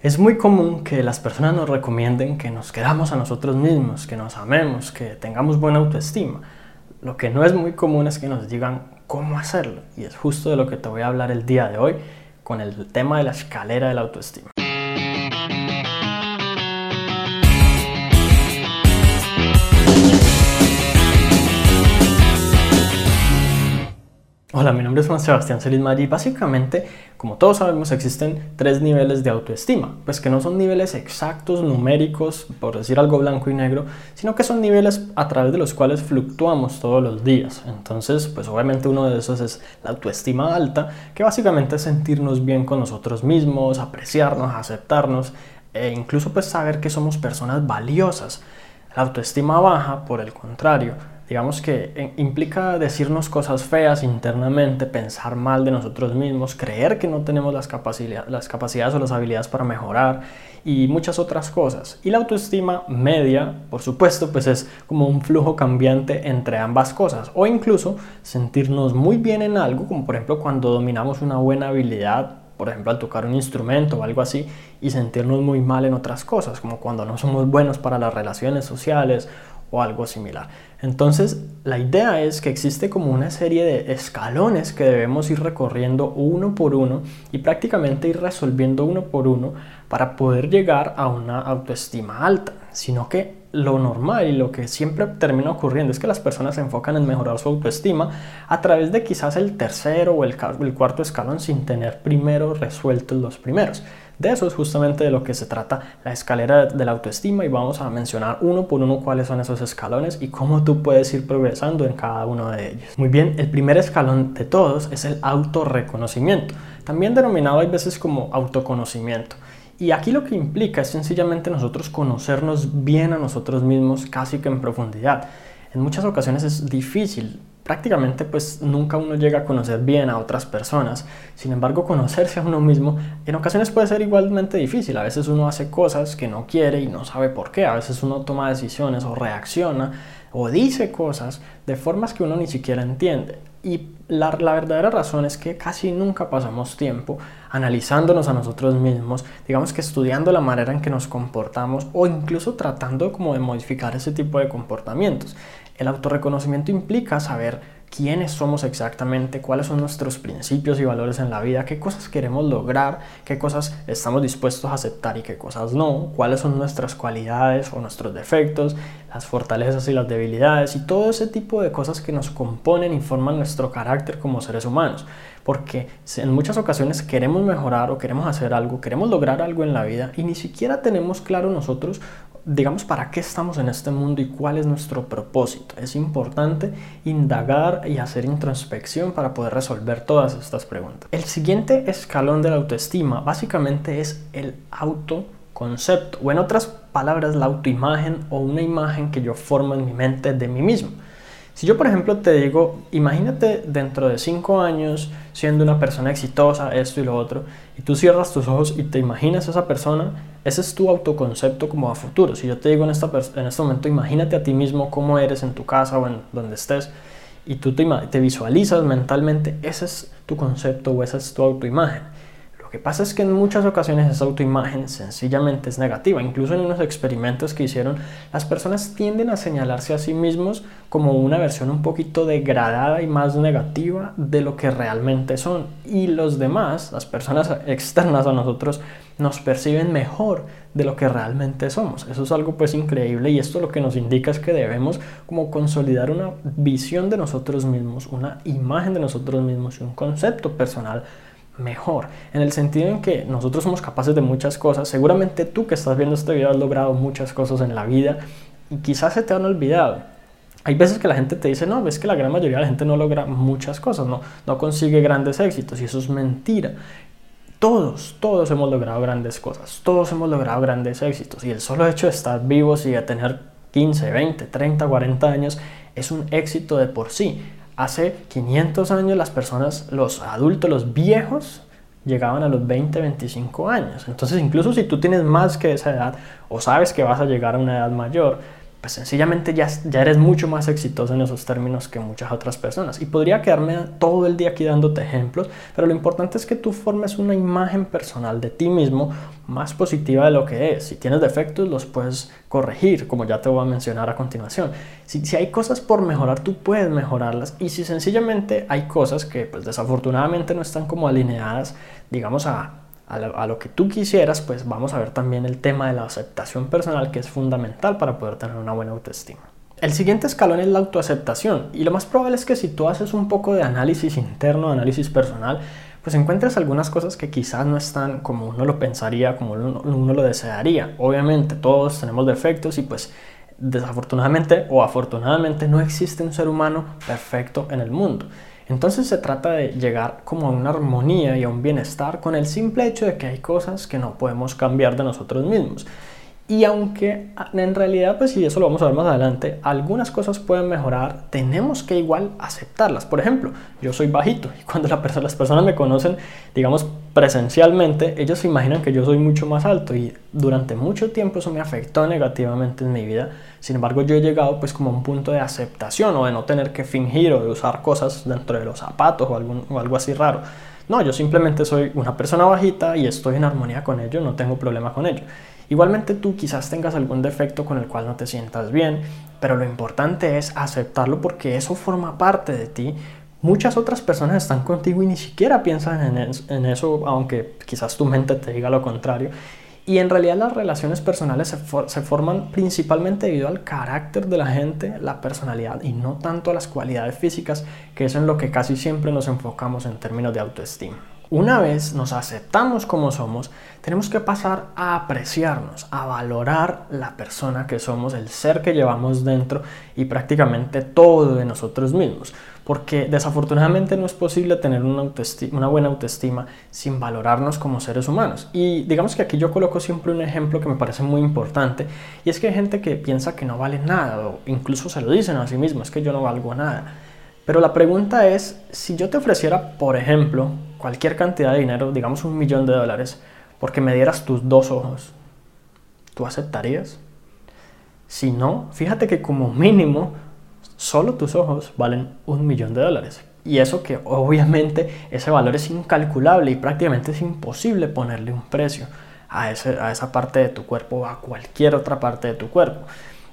Es muy común que las personas nos recomienden que nos queramos a nosotros mismos, que nos amemos, que tengamos buena autoestima. Lo que no es muy común es que nos digan cómo hacerlo. Y es justo de lo que te voy a hablar el día de hoy con el tema de la escalera de la autoestima. Hola, mi nombre es Juan Sebastián Celis y básicamente, como todos sabemos, existen tres niveles de autoestima, pues que no son niveles exactos, numéricos, por decir algo blanco y negro, sino que son niveles a través de los cuales fluctuamos todos los días. Entonces, pues obviamente uno de esos es la autoestima alta, que básicamente es sentirnos bien con nosotros mismos, apreciarnos, aceptarnos e incluso pues saber que somos personas valiosas. La autoestima baja, por el contrario, digamos que eh, implica decirnos cosas feas internamente, pensar mal de nosotros mismos, creer que no tenemos las, las capacidades o las habilidades para mejorar y muchas otras cosas. Y la autoestima media, por supuesto, pues es como un flujo cambiante entre ambas cosas o incluso sentirnos muy bien en algo, como por ejemplo cuando dominamos una buena habilidad por ejemplo, al tocar un instrumento o algo así, y sentirnos muy mal en otras cosas, como cuando no somos buenos para las relaciones sociales o algo similar. Entonces, la idea es que existe como una serie de escalones que debemos ir recorriendo uno por uno y prácticamente ir resolviendo uno por uno para poder llegar a una autoestima alta, sino que lo normal y lo que siempre termina ocurriendo es que las personas se enfocan en mejorar su autoestima a través de quizás el tercero o el, el cuarto escalón sin tener primero resueltos los primeros. De eso es justamente de lo que se trata la escalera de la autoestima y vamos a mencionar uno por uno cuáles son esos escalones y cómo tú puedes ir progresando en cada uno de ellos. Muy bien, el primer escalón de todos es el autorreconocimiento, también denominado hay veces como autoconocimiento. Y aquí lo que implica es sencillamente nosotros conocernos bien a nosotros mismos casi que en profundidad. En muchas ocasiones es difícil prácticamente pues nunca uno llega a conocer bien a otras personas. Sin embargo, conocerse a uno mismo en ocasiones puede ser igualmente difícil. A veces uno hace cosas que no quiere y no sabe por qué. A veces uno toma decisiones o reacciona o dice cosas de formas que uno ni siquiera entiende. Y la, la, verdadera razón es que casi nunca pasamos tiempo analizándonos a nosotros mismos, digamos que estudiando la manera en que nos comportamos o incluso tratando como de modificar ese tipo de comportamientos. El autorreconocimiento implica saber quiénes somos exactamente, cuáles son nuestros principios y valores en la vida, qué cosas queremos lograr, qué cosas estamos dispuestos a aceptar y qué cosas no, cuáles son nuestras cualidades o nuestros defectos, las fortalezas y las debilidades y todo ese tipo de cosas que nos componen y forman nuestro carácter como seres humanos. Porque en muchas ocasiones queremos mejorar o queremos hacer algo, queremos lograr algo en la vida y ni siquiera tenemos claro nosotros digamos, para qué estamos en este mundo y cuál es nuestro propósito. Es importante indagar y hacer introspección para poder resolver todas estas preguntas. El siguiente escalón de la autoestima básicamente es el autoconcepto, o en otras palabras, la autoimagen o una imagen que yo formo en mi mente de mí mismo. Si yo, por ejemplo, te digo, imagínate dentro de cinco años siendo una persona exitosa, esto y lo otro, y tú cierras tus ojos y te imaginas a esa persona, ese es tu autoconcepto como a futuro. Si yo te digo en, esta, este momento, imagínate a ti mismo cómo eres en tu casa o en donde estés, y tú te, te visualizas mentalmente, ese es tu concepto o esa es tu autoimagen. Lo que pasa es que en muchas ocasiones esa autoimagen sencillamente es negativa. Incluso en unos experimentos que hicieron, las personas tienden a señalarse a sí mismos como una versión un poquito degradada y más negativa de lo que realmente son. Y los demás, las personas externas a nosotros, nos perciben mejor de lo que realmente somos. Eso es algo pues increíble y esto lo que nos indica es que debemos como consolidar una visión de nosotros mismos, una imagen de nosotros mismos y un concepto personal mejor, en el sentido en que nosotros somos capaces de muchas cosas, seguramente tú que estás viendo este video has logrado muchas cosas en la vida y quizás se te han olvidado. Hay veces que la gente te dice, no, ves que la gran mayoría de la gente no logra muchas cosas, no, no consigue grandes éxitos y eso es mentira. Todos, todos hemos logrado grandes cosas, todos hemos logrado grandes éxitos y el solo hecho de estar vivos y de tener 15, 20, 30, 40 años es un éxito de por sí. Hace 500 años las personas, los adultos, los viejos, llegaban a los 20, 25 años. Entonces, incluso si tú tienes más que esa edad o sabes que vas a llegar a una edad mayor, pues sencillamente ya, ya eres mucho más exitoso en esos términos que muchas otras personas. Y podría quedarme todo el día aquí dándote ejemplos, pero lo importante es que tú formes una imagen personal de ti mismo más positiva de lo que es. Si tienes defectos, los puedes corregir, como ya te voy a mencionar a continuación. Si, si hay cosas por mejorar, tú puedes mejorarlas. Y si sencillamente hay cosas que pues desafortunadamente no están como alineadas, digamos, a a lo, que tú quisieras, pues vamos a ver también el tema de la aceptación personal que es fundamental para poder tener una buena autoestima. El siguiente escalón es la autoaceptación y lo más probable es que si tú haces un poco de análisis interno, análisis personal, pues encuentres algunas cosas que quizás no están como uno lo pensaría, como uno, uno lo desearía. Obviamente todos tenemos defectos y pues desafortunadamente o afortunadamente no existe un ser humano perfecto en el mundo. Entonces se trata de llegar como a una armonía y a un bienestar con el simple hecho de que hay cosas que no podemos cambiar de nosotros mismos. Y aunque en realidad, pues y eso lo vamos a ver más adelante, algunas cosas pueden mejorar, tenemos que igual aceptarlas. Por ejemplo, yo soy bajito y cuando las personas me conocen, digamos, presencialmente, ellos se imaginan que yo soy mucho más alto y durante mucho tiempo eso me afectó negativamente en mi vida. Sin embargo, yo he llegado pues como a un punto de aceptación o de no tener que fingir o de usar cosas dentro de los zapatos o, algún, o algo así raro. No, yo simplemente soy una persona bajita y estoy en armonía con ello, no tengo problema con ello. Igualmente tú quizás tengas algún defecto con el cual no te sientas bien, pero lo importante es aceptarlo porque eso forma parte de ti. Muchas otras personas están contigo y ni siquiera piensan en, eso, aunque quizás tu mente te diga lo contrario. Y en realidad las relaciones personales se, forman principalmente debido al carácter de la gente, la personalidad y no tanto a las cualidades físicas, que es en lo que casi siempre nos enfocamos en términos de autoestima. Una vez nos aceptamos como somos, tenemos que pasar a apreciarnos, a valorar la persona que somos, el ser que llevamos dentro y prácticamente todo de nosotros mismos. Porque desafortunadamente no es posible tener una, buena autoestima sin valorarnos como seres humanos. Y digamos que aquí yo coloco siempre un ejemplo que me parece muy importante y es que hay gente que piensa que no vale nada o incluso se lo dicen a sí mismos, es que yo no valgo nada. Pero la pregunta es, si yo te ofreciera, por ejemplo, cualquier cantidad de dinero, digamos un millón de dólares, porque me dieras tus dos ojos, ¿tú aceptarías? Si no, fíjate que como mínimo, solo tus ojos valen un millón de dólares. Y eso que obviamente ese valor es incalculable y prácticamente es imposible ponerle un precio a, ese, a esa parte de tu cuerpo o a cualquier otra parte de tu cuerpo.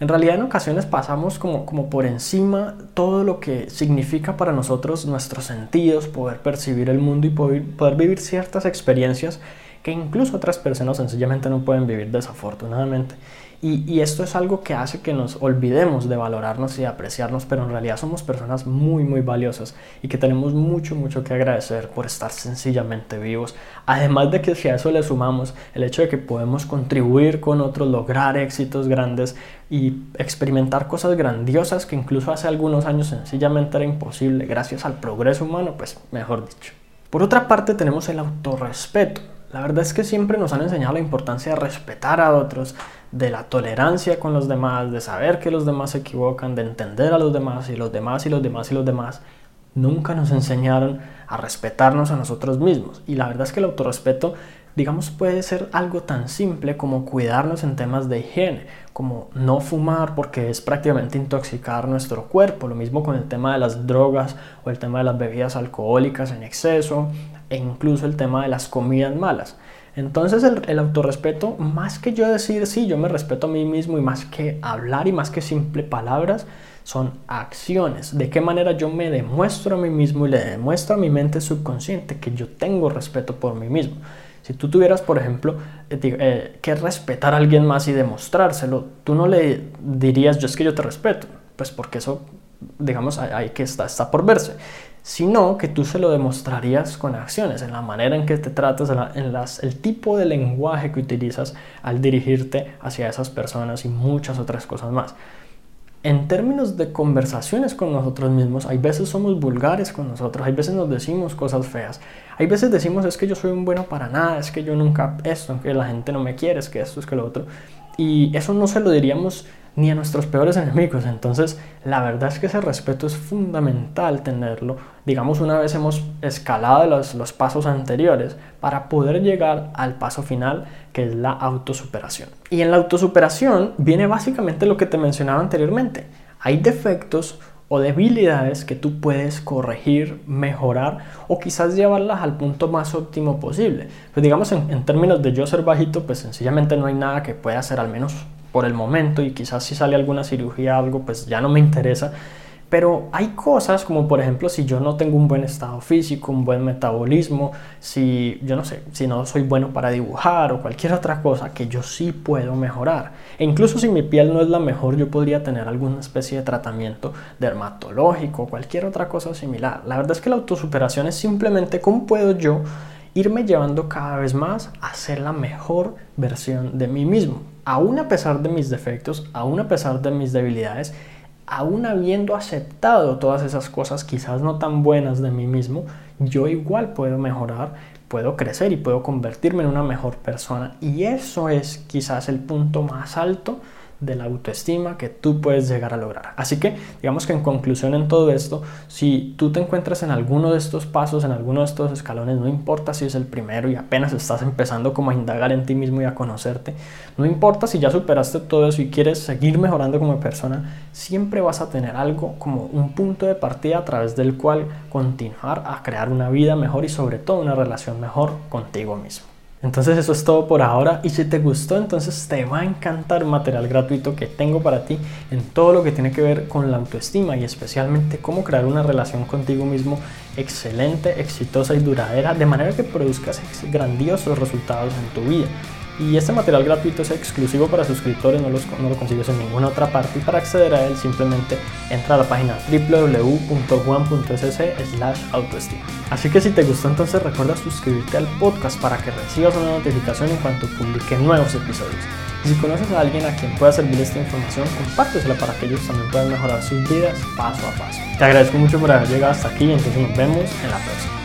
En realidad en ocasiones pasamos como, como por encima todo lo que significa para nosotros nuestros sentidos, poder percibir el mundo y poder, poder vivir ciertas experiencias que incluso otras personas sencillamente no pueden vivir desafortunadamente. Y, esto es algo que hace que nos olvidemos de valorarnos y de apreciarnos, pero en realidad somos personas muy, muy valiosas y que tenemos mucho, mucho que agradecer por estar sencillamente vivos. Además de que si a eso le sumamos el hecho de que podemos contribuir con otros, lograr éxitos grandes y experimentar cosas grandiosas que incluso hace algunos años sencillamente era imposible gracias al progreso humano, pues mejor dicho. Por otra parte tenemos el autorrespeto. La verdad es que siempre nos han enseñado la importancia de respetar a otros, de la tolerancia con los demás, de saber que los demás se equivocan, de entender a los demás y los demás y los demás y los demás. Nunca nos enseñaron a respetarnos a nosotros mismos. Y la verdad es que el autorrespeto, digamos, puede ser algo tan simple como cuidarnos en temas de higiene, como no fumar porque es prácticamente intoxicar nuestro cuerpo. Lo mismo con el tema de las drogas o el tema de las bebidas alcohólicas en exceso, e incluso el tema de las comidas malas. Entonces el, el, autorrespeto, más que yo decir, sí, yo me respeto a mí mismo y más que hablar y más que simple palabras, son acciones. De qué manera yo me demuestro a mí mismo y le demuestro a mi mente subconsciente que yo tengo respeto por mí mismo. Si tú tuvieras, por ejemplo, eh, eh, que respetar a alguien más y demostrárselo, tú no le dirías, yo es que yo te respeto, pues porque eso, digamos, hay, que está, está por verse sino que tú se lo demostrarías con acciones, en la manera en que te tratas, en, las, el tipo de lenguaje que utilizas al dirigirte hacia esas personas y muchas otras cosas más. En términos de conversaciones con nosotros mismos, hay veces somos vulgares con nosotros, hay veces nos decimos cosas feas, hay veces decimos es que yo soy un bueno para nada, es que yo nunca esto, que la gente no me quiere, es que esto, es que lo otro. Y eso no se lo diríamos ni a nuestros peores enemigos. Entonces, la verdad es que ese respeto es fundamental tenerlo. Digamos, una vez hemos escalado los, los pasos anteriores para poder llegar al paso final, que es la autosuperación. Y en la autosuperación viene básicamente lo que te mencionaba anteriormente. Hay defectos o debilidades que tú puedes corregir, mejorar o quizás llevarlas al punto más óptimo posible. Pues digamos en, en, términos de yo ser bajito, pues sencillamente no hay nada que pueda hacer al menos por el momento y quizás si sale alguna cirugía algo pues ya no me interesa. Pero hay cosas como por ejemplo si yo no tengo un buen estado físico, un buen metabolismo, si yo no sé, si no soy bueno para dibujar o cualquier otra cosa que yo sí puedo mejorar. E incluso si mi piel no es la mejor, yo podría tener alguna especie de tratamiento dermatológico o cualquier otra cosa similar. La verdad es que la autosuperación es simplemente cómo puedo yo irme llevando cada vez más a ser la mejor versión de mí mismo aún a pesar de mis defectos, aún a pesar de mis debilidades, aún habiendo aceptado todas esas cosas quizás no tan buenas de mí mismo, yo igual puedo mejorar, puedo crecer y puedo convertirme en una mejor persona. Y eso es quizás el punto más alto de la autoestima que tú puedes llegar a lograr. Así que digamos que en conclusión en todo esto, si tú te encuentras en alguno de estos pasos, en alguno de estos escalones, no importa si es el primero y apenas estás empezando como a indagar en ti mismo y a conocerte, no importa si ya superaste todo eso y quieres seguir mejorando como persona, siempre vas a tener algo como un punto de partida a través del cual continuar a crear una vida mejor y sobre todo una relación mejor contigo mismo. Entonces eso es todo por ahora y si te gustó entonces te va a encantar material gratuito que tengo para ti en todo lo que tiene que ver con la autoestima y especialmente cómo crear una relación contigo mismo excelente, exitosa y duradera de manera que produzcas grandiosos resultados en tu vida. Y este material gratuito es exclusivo para suscriptores, no, no lo consigues en ninguna otra parte. Y para acceder a él simplemente entra a la página www.juan.sc slash autoestima. Así que si te gustó entonces recuerda suscribirte al podcast para que recibas una notificación en cuanto publique nuevos episodios. Y si conoces a alguien a quien pueda servir esta información, compártesela para que ellos también puedan mejorar sus vidas paso a paso. Te agradezco mucho por haber llegado hasta aquí y entonces nos vemos en la próxima.